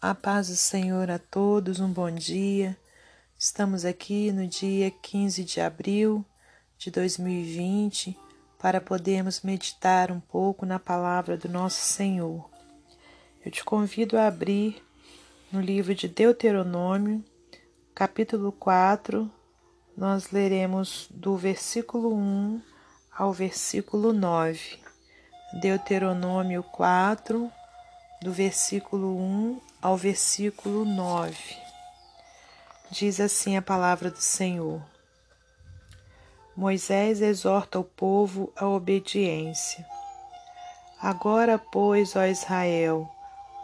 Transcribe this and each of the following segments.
A paz do Senhor a todos, um bom dia. Estamos aqui no dia 15 de abril de 2020 para podermos meditar um pouco na palavra do nosso Senhor. Eu te convido a abrir no livro de Deuteronômio, capítulo 4, nós leremos do versículo 1 ao versículo 9. Deuteronômio 4, do versículo 1 ao versículo 9. Diz assim a palavra do Senhor: Moisés exorta o povo à obediência. Agora, pois, ó Israel,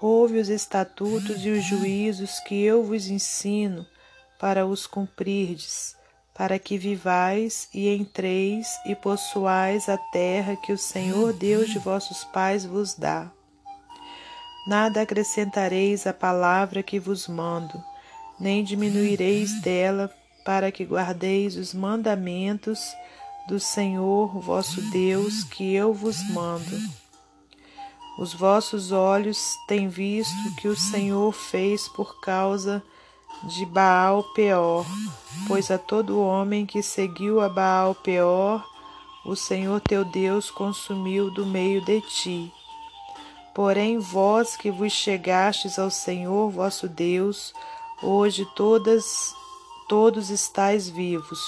ouve os estatutos e os juízos que eu vos ensino para os cumprirdes, para que vivais e entreis e possuais a terra que o Senhor Deus de vossos pais vos dá. Nada acrescentareis à palavra que vos mando, nem diminuireis dela, para que guardeis os mandamentos do Senhor vosso Deus que eu vos mando. Os vossos olhos têm visto que o Senhor fez por causa de Baal Peor, pois a todo homem que seguiu a Baal Peor, o Senhor teu Deus consumiu do meio de ti. Porém, vós que vos chegastes ao Senhor vosso Deus, hoje todas, todos estáis vivos.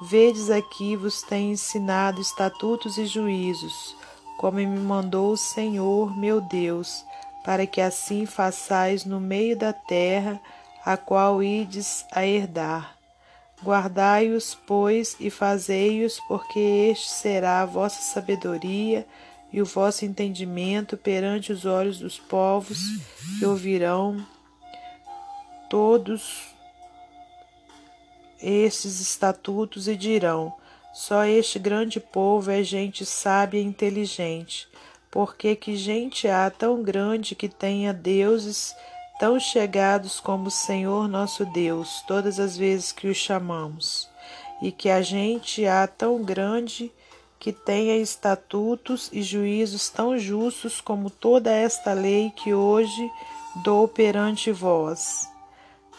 Vedes aqui vos tenho ensinado estatutos e juízos, como me mandou o Senhor meu Deus, para que assim façais no meio da terra, a qual ides a herdar. Guardai-os, pois, e fazei-os, porque este será a vossa sabedoria e o vosso entendimento perante os olhos dos povos que ouvirão todos estes estatutos e dirão: só este grande povo é gente sábia e inteligente. Porque que gente há tão grande que tenha deuses tão chegados como o Senhor nosso Deus, todas as vezes que o chamamos, e que a gente há tão grande que tenha estatutos e juízos tão justos como toda esta lei que hoje dou perante vós.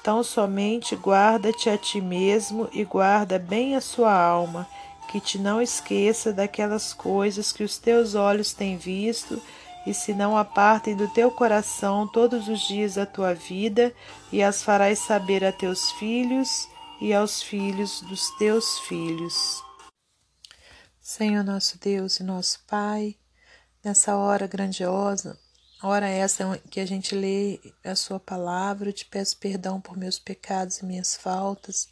Tão somente guarda-te a ti mesmo e guarda bem a sua alma, que te não esqueça daquelas coisas que os teus olhos têm visto e se não apartem do teu coração todos os dias da tua vida, e as farás saber a teus filhos e aos filhos dos teus filhos. Senhor nosso Deus e nosso Pai, nessa hora grandiosa, hora essa que a gente lê a Sua palavra, eu te peço perdão por meus pecados e minhas faltas,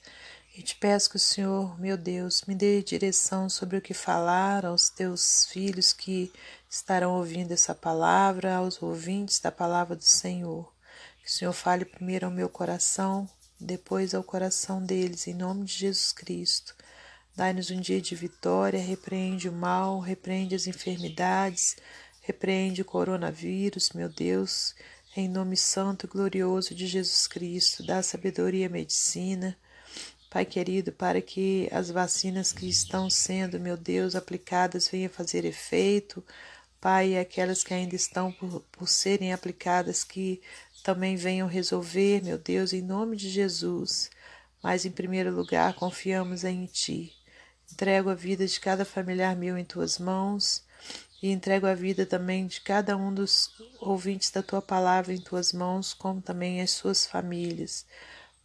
e te peço que o Senhor, meu Deus, me dê direção sobre o que falar aos teus filhos que estarão ouvindo essa palavra, aos ouvintes da palavra do Senhor. Que o Senhor fale primeiro ao meu coração, depois ao coração deles, em nome de Jesus Cristo. Dai-nos um dia de vitória, repreende o mal, repreende as enfermidades, repreende o coronavírus, meu Deus, em nome santo e glorioso de Jesus Cristo, dá sabedoria e medicina. Pai querido, para que as vacinas que estão sendo, meu Deus, aplicadas venham fazer efeito. Pai, aquelas que ainda estão por, por serem aplicadas, que também venham resolver, meu Deus, em nome de Jesus. Mas, em primeiro lugar, confiamos em Ti. Entrego a vida de cada familiar meu em tuas mãos e entrego a vida também de cada um dos ouvintes da tua palavra em tuas mãos, como também as suas famílias.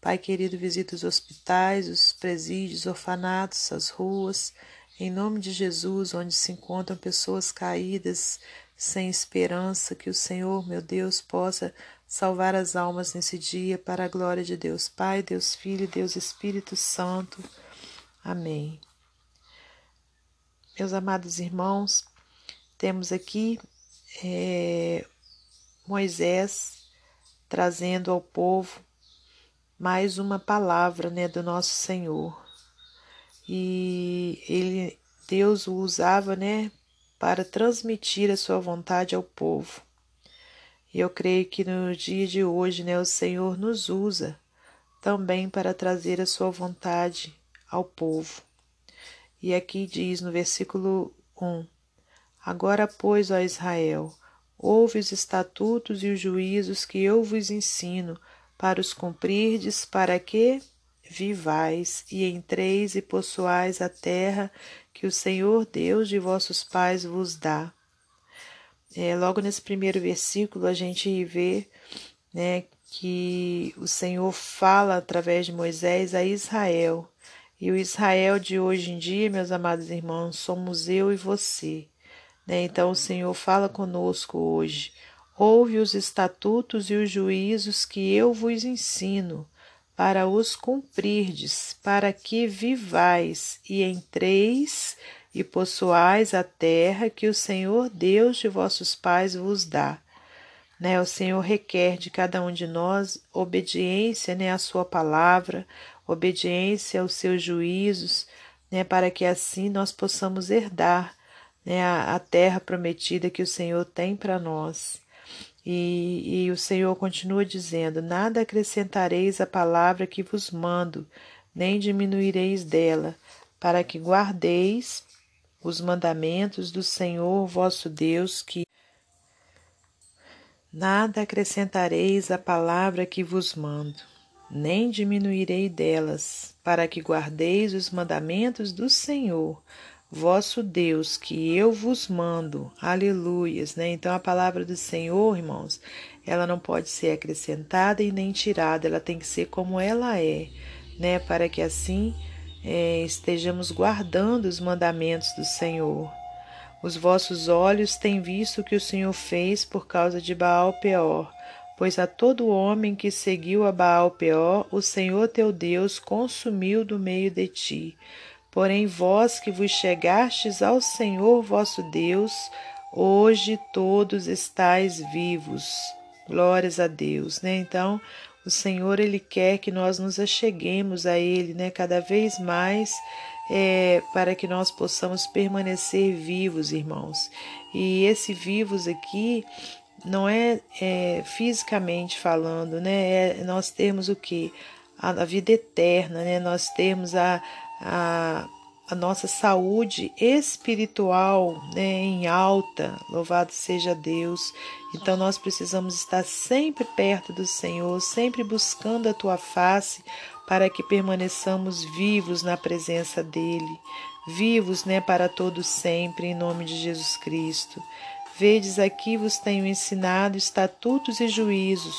Pai querido, visita os hospitais, os presídios, orfanatos, as ruas, em nome de Jesus, onde se encontram pessoas caídas, sem esperança, que o Senhor, meu Deus, possa salvar as almas nesse dia para a glória de Deus Pai, Deus Filho Deus Espírito Santo. Amém. Meus amados irmãos, temos aqui é, Moisés trazendo ao povo mais uma palavra né, do nosso Senhor. E ele, Deus o usava né, para transmitir a sua vontade ao povo. E eu creio que no dia de hoje né, o Senhor nos usa também para trazer a sua vontade ao povo. E aqui diz no versículo 1: Agora, pois, ó Israel, ouve os estatutos e os juízos que eu vos ensino, para os cumprirdes, para que vivais e entreis e possuais a terra que o Senhor Deus de vossos pais vos dá. É, logo nesse primeiro versículo a gente vê né, que o Senhor fala através de Moisés a Israel. E o Israel de hoje em dia, meus amados irmãos, somos eu e você. Né? Então o Senhor fala conosco hoje. Ouve os estatutos e os juízos que eu vos ensino, para os cumprirdes, para que vivais e entreis e possuais a terra que o Senhor Deus de vossos pais vos dá. Né, o Senhor requer de cada um de nós obediência né, à sua palavra, obediência aos seus juízos, né, para que assim nós possamos herdar né, a, a terra prometida que o Senhor tem para nós. E, e o Senhor continua dizendo: Nada acrescentareis à palavra que vos mando, nem diminuireis dela, para que guardeis os mandamentos do Senhor vosso Deus, que nada acrescentareis à palavra que vos mando, nem diminuirei delas, para que guardeis os mandamentos do Senhor vosso Deus, que eu vos mando. Aleluias, né? Então a palavra do Senhor, irmãos, ela não pode ser acrescentada e nem tirada, ela tem que ser como ela é, né? Para que assim é, estejamos guardando os mandamentos do Senhor. Os vossos olhos têm visto o que o Senhor fez por causa de Baal Peor, pois a todo homem que seguiu a Baal Peor, o Senhor teu Deus consumiu do meio de ti. Porém, vós que vos chegastes ao Senhor vosso Deus, hoje todos estáis vivos. Glórias a Deus, né? Então, o Senhor ele quer que nós nos acheguemos a Ele, né? Cada vez mais é, para que nós possamos permanecer vivos, irmãos. E esse vivos aqui não é, é fisicamente falando, né? É nós termos o que a, a vida eterna, né? Nós termos a a, a nossa saúde espiritual né, em alta, louvado seja Deus. Então nós precisamos estar sempre perto do Senhor, sempre buscando a tua face, para que permaneçamos vivos na presença dele, vivos né, para todo sempre, em nome de Jesus Cristo. Vedes aqui vos tenho ensinado estatutos e juízos,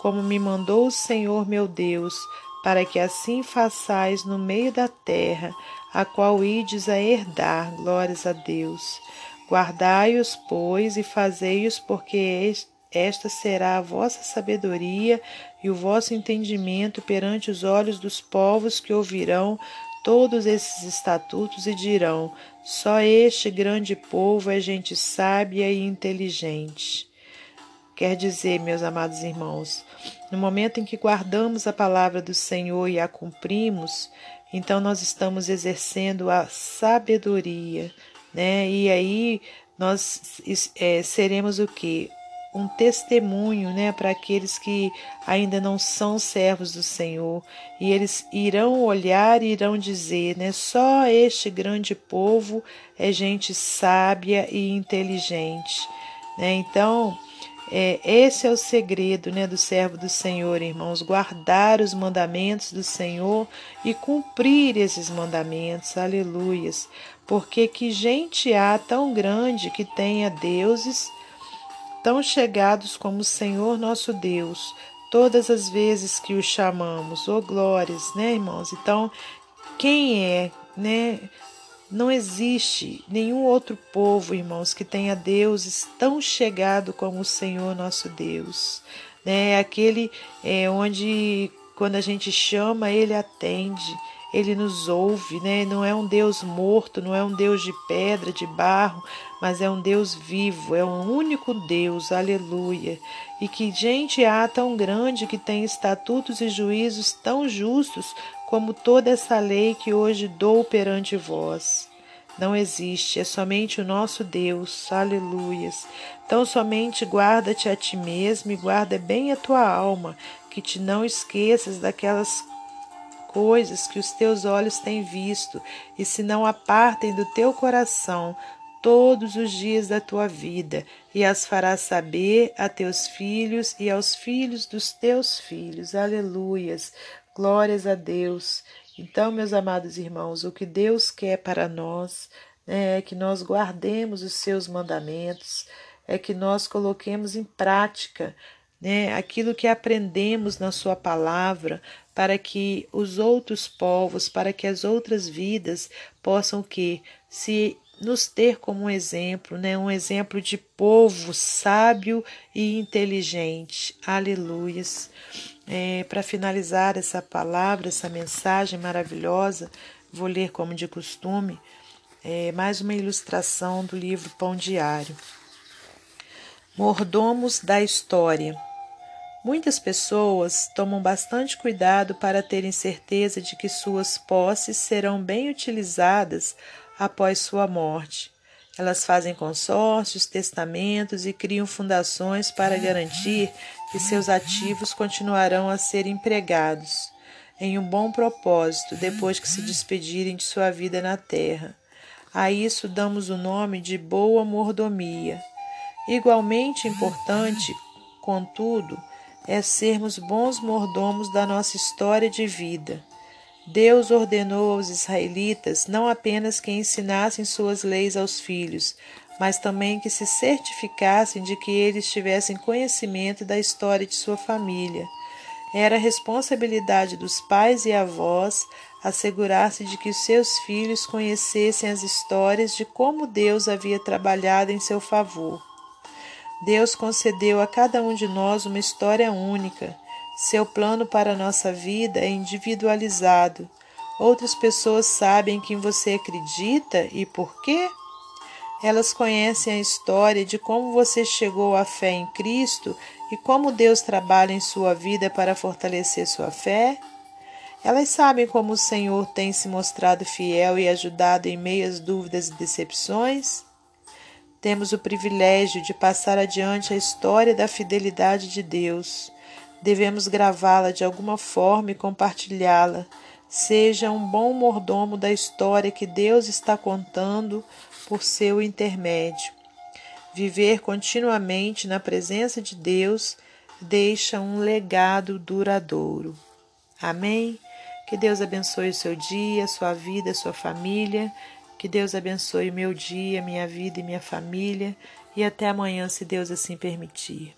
como me mandou o Senhor meu Deus, para que assim façais no meio da terra, a qual ides a herdar, glórias a Deus. Guardai-os, pois, e fazei-os, porque esta será a vossa sabedoria e o vosso entendimento perante os olhos dos povos que ouvirão todos esses estatutos e dirão: só este grande povo é gente sábia e inteligente. Quer dizer, meus amados irmãos, no momento em que guardamos a palavra do Senhor e a cumprimos, então nós estamos exercendo a sabedoria, né? E aí nós é, seremos o que? Um testemunho, né, para aqueles que ainda não são servos do Senhor, e eles irão olhar e irão dizer, né, só este grande povo é gente sábia e inteligente, né? Então, é, esse é o segredo né, do servo do Senhor, irmãos, guardar os mandamentos do Senhor e cumprir esses mandamentos, aleluias. Porque que gente há tão grande que tenha deuses tão chegados como o Senhor nosso Deus, todas as vezes que o chamamos, oh glórias, né, irmãos? Então, quem é, né? Não existe nenhum outro povo, irmãos, que tenha deuses tão chegado como o Senhor nosso Deus. Né? Aquele é, onde, quando a gente chama, Ele atende, Ele nos ouve. Né? Não é um Deus morto, não é um Deus de pedra, de barro, mas é um Deus vivo, é um único Deus, aleluia. E que gente há tão grande que tem estatutos e juízos tão justos como toda essa lei que hoje dou perante vós. Não existe, é somente o nosso Deus, aleluias. Então somente guarda-te a ti mesmo e guarda bem a tua alma, que te não esqueças daquelas coisas que os teus olhos têm visto, e se não apartem do teu coração todos os dias da tua vida e as farás saber a teus filhos e aos filhos dos teus filhos. Aleluias. Glórias a Deus. Então, meus amados irmãos, o que Deus quer para nós né, é que nós guardemos os seus mandamentos, é que nós coloquemos em prática né, aquilo que aprendemos na Sua palavra, para que os outros povos, para que as outras vidas possam que se nos ter como um exemplo, né, um exemplo de povo sábio e inteligente. Aleluias. É, para finalizar essa palavra, essa mensagem maravilhosa, vou ler como de costume é, mais uma ilustração do livro Pão Diário. Mordomos da História. Muitas pessoas tomam bastante cuidado para terem certeza de que suas posses serão bem utilizadas após sua morte. Elas fazem consórcios, testamentos e criam fundações para garantir que seus ativos continuarão a ser empregados em um bom propósito depois que se despedirem de sua vida na terra. A isso damos o nome de boa mordomia. Igualmente importante, contudo, é sermos bons mordomos da nossa história de vida. Deus ordenou aos israelitas não apenas que ensinassem suas leis aos filhos, mas também que se certificassem de que eles tivessem conhecimento da história de sua família. Era responsabilidade dos pais e avós assegurar-se de que seus filhos conhecessem as histórias de como Deus havia trabalhado em seu favor. Deus concedeu a cada um de nós uma história única. Seu plano para a nossa vida é individualizado. Outras pessoas sabem quem você acredita e por quê? Elas conhecem a história de como você chegou à fé em Cristo e como Deus trabalha em sua vida para fortalecer sua fé. Elas sabem como o Senhor tem se mostrado fiel e ajudado em meio às dúvidas e decepções. Temos o privilégio de passar adiante a história da fidelidade de Deus. Devemos gravá-la de alguma forma e compartilhá-la. Seja um bom mordomo da história que Deus está contando por seu intermédio. Viver continuamente na presença de Deus deixa um legado duradouro. Amém? Que Deus abençoe o seu dia, sua vida, sua família. Que Deus abençoe o meu dia, minha vida e minha família. E até amanhã, se Deus assim permitir.